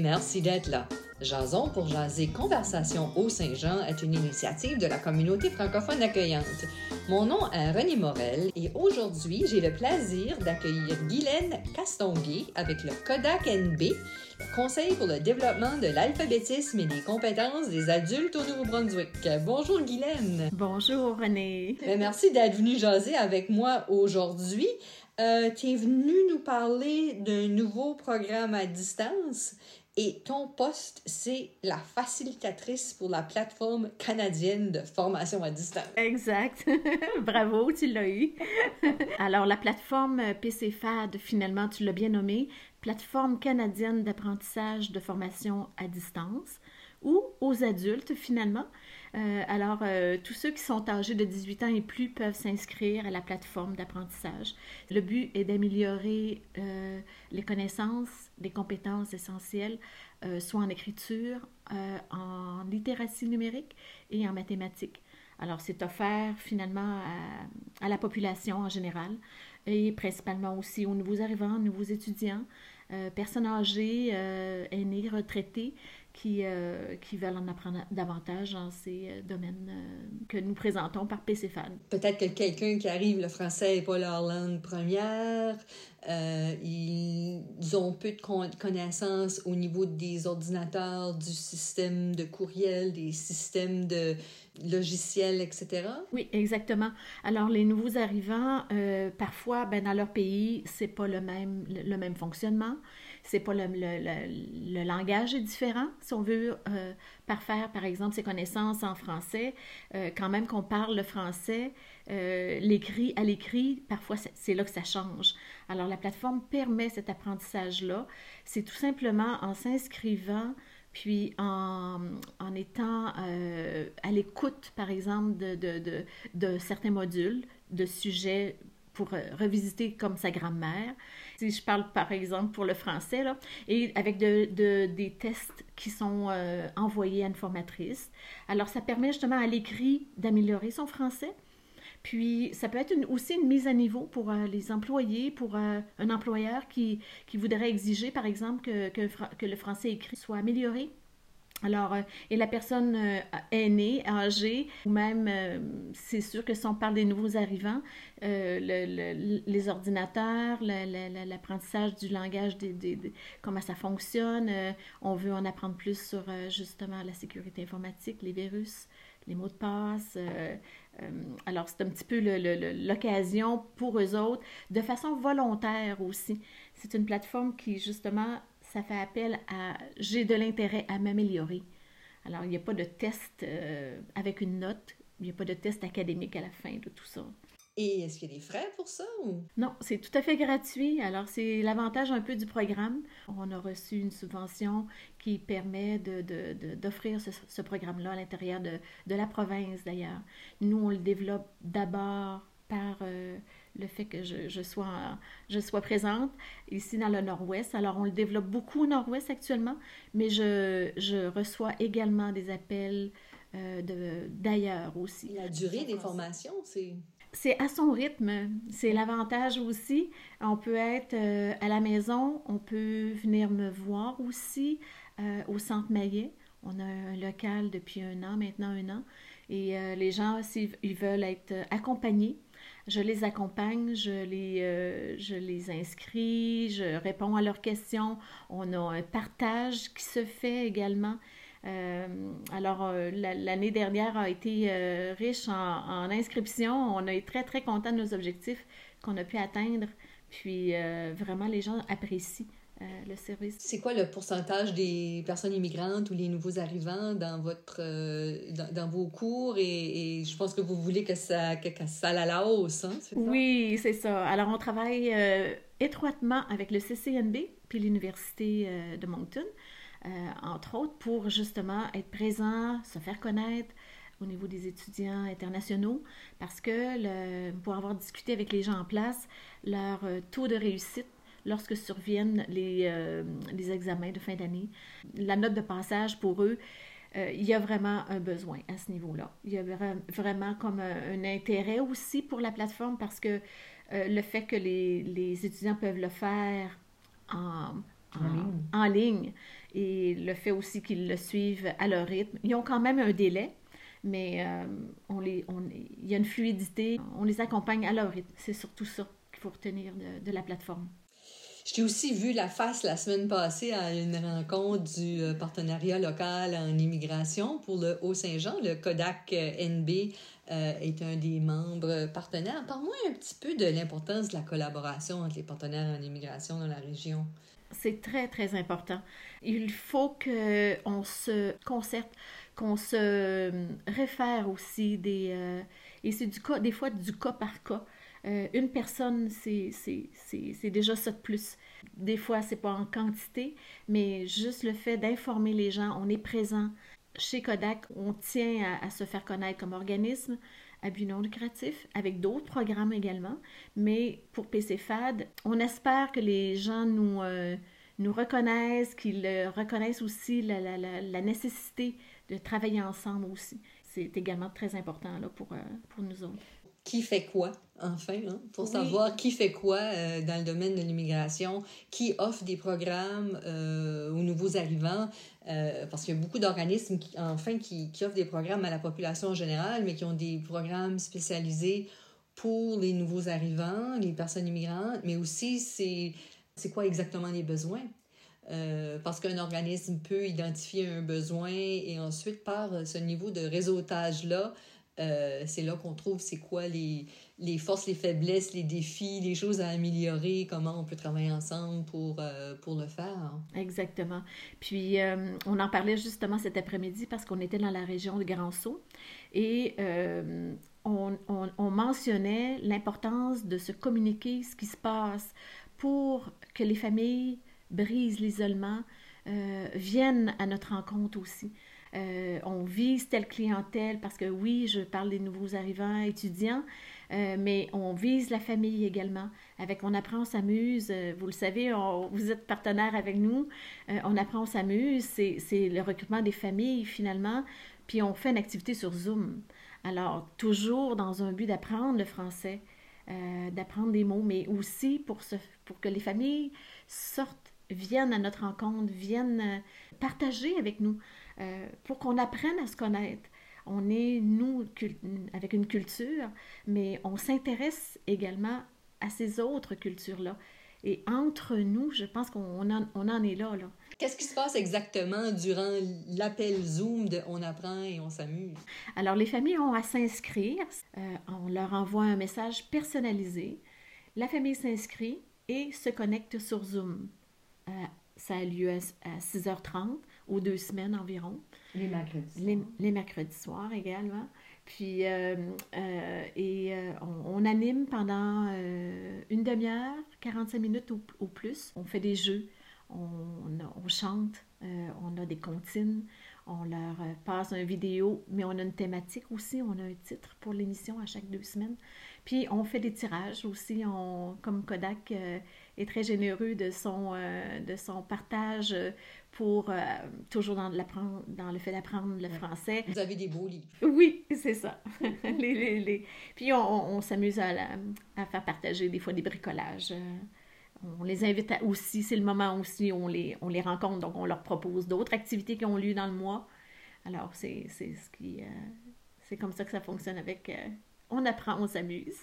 merci d'être là. Jason pour jaser Conversation au Saint-Jean est une initiative de la communauté francophone accueillante. Mon nom est René Morel et aujourd'hui, j'ai le plaisir d'accueillir Guylaine Castonguay avec le Kodak NB, le Conseil pour le développement de l'alphabétisme et des compétences des adultes au Nouveau-Brunswick. Bonjour Guylaine. Bonjour René. Ben, merci d'être venue jaser avec moi aujourd'hui. Euh, tu es venu nous parler d'un nouveau programme à distance et ton poste, c'est la facilitatrice pour la plateforme canadienne de formation à distance. Exact. Bravo, tu l'as eu. Alors, la plateforme PCFAD, finalement, tu l'as bien nommée, plateforme canadienne d'apprentissage de formation à distance ou aux adultes, finalement. Euh, alors, euh, tous ceux qui sont âgés de 18 ans et plus peuvent s'inscrire à la plateforme d'apprentissage. Le but est d'améliorer euh, les connaissances, les compétences essentielles, soit en écriture, en littératie numérique et en mathématiques. Alors, c'est offert finalement à, la population en général et principalement aussi aux nouveaux arrivants, nouveaux étudiants, personnes âgées, aînés, retraités qui, euh, qui veulent en apprendre davantage dans ces euh, domaines euh, que nous présentons par PCFAD. Peut-être que quelqu'un qui arrive, le français n'est pas leur langue première, ils ont peu de connaissances au niveau des ordinateurs, du système de courriel, des systèmes de logiciels, etc. Oui, exactement. Alors, les nouveaux arrivants, parfois, ben, dans leur pays, c'est pas le même, le même fonctionnement c'est pas le, le, le, langage est différent. Si on veut euh, parfaire, par exemple, ses connaissances en français, euh, quand même qu'on parle le français, euh, l'écrit à l'écrit, parfois c'est là que ça change. Alors la plateforme permet cet apprentissage-là. C'est tout simplement en s'inscrivant puis en, en étant à l'écoute, par exemple, de, de, de, de, certains modules, de sujets pour revisiter comme sa grammaire, si je parle par exemple pour le français, là, et avec de, de, des tests qui sont euh, envoyés à une formatrice. Alors, ça permet justement à l'écrit d'améliorer son français. Puis, ça peut être aussi une mise à niveau pour euh, les employés, pour euh, un employeur qui, voudrait exiger, par exemple, que le français écrit soit amélioré. Alors, euh, et la personne euh, aînée, âgée, ou même, euh, c'est sûr que si on parle des nouveaux arrivants, les ordinateurs, l'apprentissage du langage, comment ça fonctionne, on veut en apprendre plus sur justement la sécurité informatique, les virus, les mots de passe. alors, c'est un petit peu l'occasion pour eux autres, de façon volontaire aussi. C'est une plateforme qui, justement, ça fait appel à j'ai de l'intérêt à m'améliorer. Alors, il n'y a pas de test euh, avec une note, il n'y a pas de test académique à la fin de tout ça. Et est-ce qu'il y a des frais pour ça? Ou? Non, c'est tout à fait gratuit. Alors, c'est l'avantage un peu du programme. On a reçu une subvention qui permet d'offrir de, de, ce, ce programme-là à l'intérieur de, la province, d'ailleurs. Nous, on le développe d'abord le fait que je, sois, je sois présente ici dans le Nord-Ouest. Alors, on le développe beaucoup au Nord-Ouest actuellement, mais je, je, reçois également des appels euh, d'ailleurs aussi. La durée des formations, c'est... C'est à son rythme. C'est l'avantage aussi. On peut être euh, à la maison, on peut venir me voir aussi euh, au Centre Maillet. On a un local depuis un an, maintenant un an. Et les gens, s'ils veulent être accompagnés, je les accompagne, je les, euh, je les inscris, je réponds à leurs questions. On a un partage qui se fait également. Euh, alors, euh, l'année dernière a été riche en, inscriptions. On été très, très contents de nos objectifs qu'on a pu atteindre. Puis, vraiment, les gens apprécient euh, le service. C'est quoi le pourcentage des personnes immigrantes ou les nouveaux arrivants dans votre euh, dans, vos cours? Et, je pense que vous voulez que ça que, ça aille à la hausse, hein, Oui, c'est ça. Alors on travaille euh, étroitement avec le CCNB puis l'université de Moncton, entre autres, pour justement être présent, se faire connaître au niveau des étudiants internationaux, parce que le, pour avoir discuté avec les gens en place, leur taux de réussite lorsque surviennent les, euh, les examens de fin d'année. La note de passage pour eux, euh, il y a vraiment un besoin à ce niveau-là. Il y a vraiment comme un, intérêt aussi pour la plateforme parce que euh, le fait que les, les, étudiants peuvent le faire en, en, ligne. et le fait aussi qu'ils le suivent à leur rythme. Ils ont quand même un délai, mais euh, on les, on, il y a une fluidité. On les accompagne à leur rythme. C'est surtout ça qu'il faut retenir de, de la plateforme. Je t'ai aussi vu la face la semaine passée à une rencontre du euh, partenariat local en immigration pour le Haut-Saint-Jean. Le Kodak euh, NB est un des membres partenaires. Parle-moi un petit peu de l'importance de la collaboration entre les partenaires en immigration dans la région. C'est très, très important. Il faut qu'on se concerte, qu'on se euh, réfère aussi des... Euh, et c'est des fois du cas par cas. Euh, une personne, c'est déjà ça de plus. Des fois, c'est pas en quantité, mais juste le fait d'informer les gens, on est présent. Chez Kodak, on tient à, se faire connaître comme organisme à but non lucratif, avec d'autres programmes également. Mais pour PCFAD, on espère que les gens nous, nous reconnaissent, qu'ils reconnaissent aussi la, nécessité de travailler ensemble aussi. C'est également très important là, pour, euh, pour nous autres. Qui fait quoi, enfin, hein, pour savoir qui fait quoi euh, dans le domaine de l'immigration, qui offre des programmes euh, aux nouveaux arrivants, parce qu'il y a beaucoup d'organismes, qui, enfin, qui, qui offrent des programmes à la population générale, mais qui ont des programmes spécialisés pour les nouveaux arrivants, les personnes immigrantes, mais aussi c'est c'est quoi exactement les besoins? Euh, parce qu'un organisme peut identifier un besoin et ensuite, par ce niveau de réseautage-là, euh, c'est là qu'on trouve c'est quoi les, les forces, les faiblesses, les défis, les choses à améliorer, comment on peut travailler ensemble pour, euh, pour le faire. Exactement. Puis, on en parlait justement cet après-midi parce qu'on était dans la région de Grand et on, on, on, mentionnait l'importance de se communiquer ce qui se passe pour que les familles brisent l'isolement, euh, viennent à notre rencontre aussi. Euh, on vise telle clientèle parce que oui, je parle des nouveaux arrivants étudiants, euh, mais on vise la famille également. Avec On apprend, on s'amuse. vous le savez, vous êtes partenaire avec nous. on apprend, on s'amuse. C'est le recrutement des familles finalement. Puis on fait une activité sur Zoom. Alors, toujours dans un but d'apprendre le français. Euh, d'apprendre des mots, mais aussi pour, pour que les familles sortent, viennent à notre rencontre, viennent euh, partager avec nous, euh, pour qu'on apprenne à se connaître. On est, nous, avec une culture, mais on s'intéresse également à ces autres cultures-là. Et entre nous, je pense qu'on en, on en est là. là. Qu'est-ce qui se passe exactement durant l'appel Zoom de On apprend et on s'amuse? Alors, les familles ont à s'inscrire. Euh, on leur envoie un message personnalisé. La famille s'inscrit et se connecte sur Zoom. Euh, ça a lieu à, 6h30 ou deux semaines environ. Les mercredis. Les, les mercredis soirs également. Puis, euh, euh, et euh, on, anime pendant une demi-heure, 45 minutes ou, plus. On fait des jeux, on, on chante, on a des comptines, on leur passe une vidéo, mais on a une thématique aussi, on a un titre pour l'émission à chaque deux semaines. Puis on fait des tirages aussi, on, comme Kodak est très généreux de son, de son partage pour euh, toujours dans, dans le fait d'apprendre le français. Vous avez des beaux livres. Oui, c'est ça. les, les, les... Puis on, on s'amuse à, à, faire partager des fois des bricolages. Euh, on les invite aussi, c'est le moment aussi où on les, on les rencontre, donc on leur propose d'autres activités qui ont lieu dans le mois. Alors, c'est ce qui... Euh, c'est comme ça que ça fonctionne avec on apprend, on s'amuse.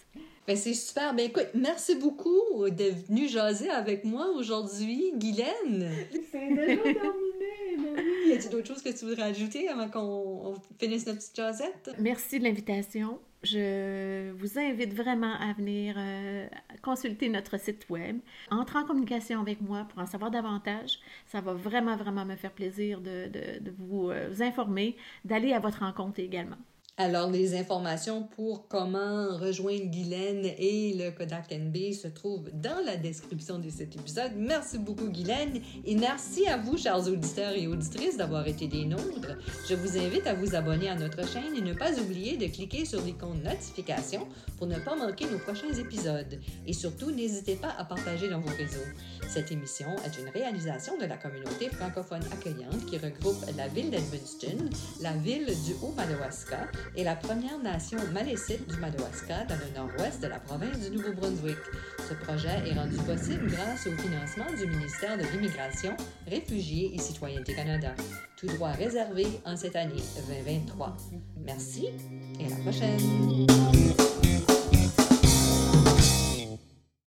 Ben, c'est super. Ben, écoute, merci beaucoup d'être venu jaser avec moi aujourd'hui, Guylaine. C'est déjà terminé. Y a-t-il d'autres choses que tu voudrais ajouter avant qu'on finisse notre petite jasette? Merci de l'invitation. Je vous invite vraiment à venir euh, consulter notre site web. Entrer en communication avec moi pour en savoir davantage. Ça va vraiment, vraiment me faire plaisir de, de, vous, euh, vous informer, d'aller à votre rencontre également. Alors, les informations pour comment rejoindre Guylaine et le Kodak NB se trouvent dans la description de cet épisode. Merci beaucoup, Guylaine, et merci à vous, chers auditeurs et auditrices, d'avoir été des nôtres. Je vous invite à vous abonner à notre chaîne et ne pas oublier de cliquer sur l'icône notification pour ne pas manquer nos prochains épisodes. Et surtout, n'hésitez pas à partager dans vos réseaux. Cette émission est une réalisation de la communauté francophone accueillante qui regroupe la ville d'Edmundston, la ville du Haut-Madawaska, et la Première Nation malécite du Madawaska dans le nord-ouest de la province du Nouveau-Brunswick. Notre projet est rendu possible grâce au financement du ministère de l'Immigration, Réfugiés et Citoyenneté Canada, tout droit réservé en cette année 2023. Merci et à la prochaine!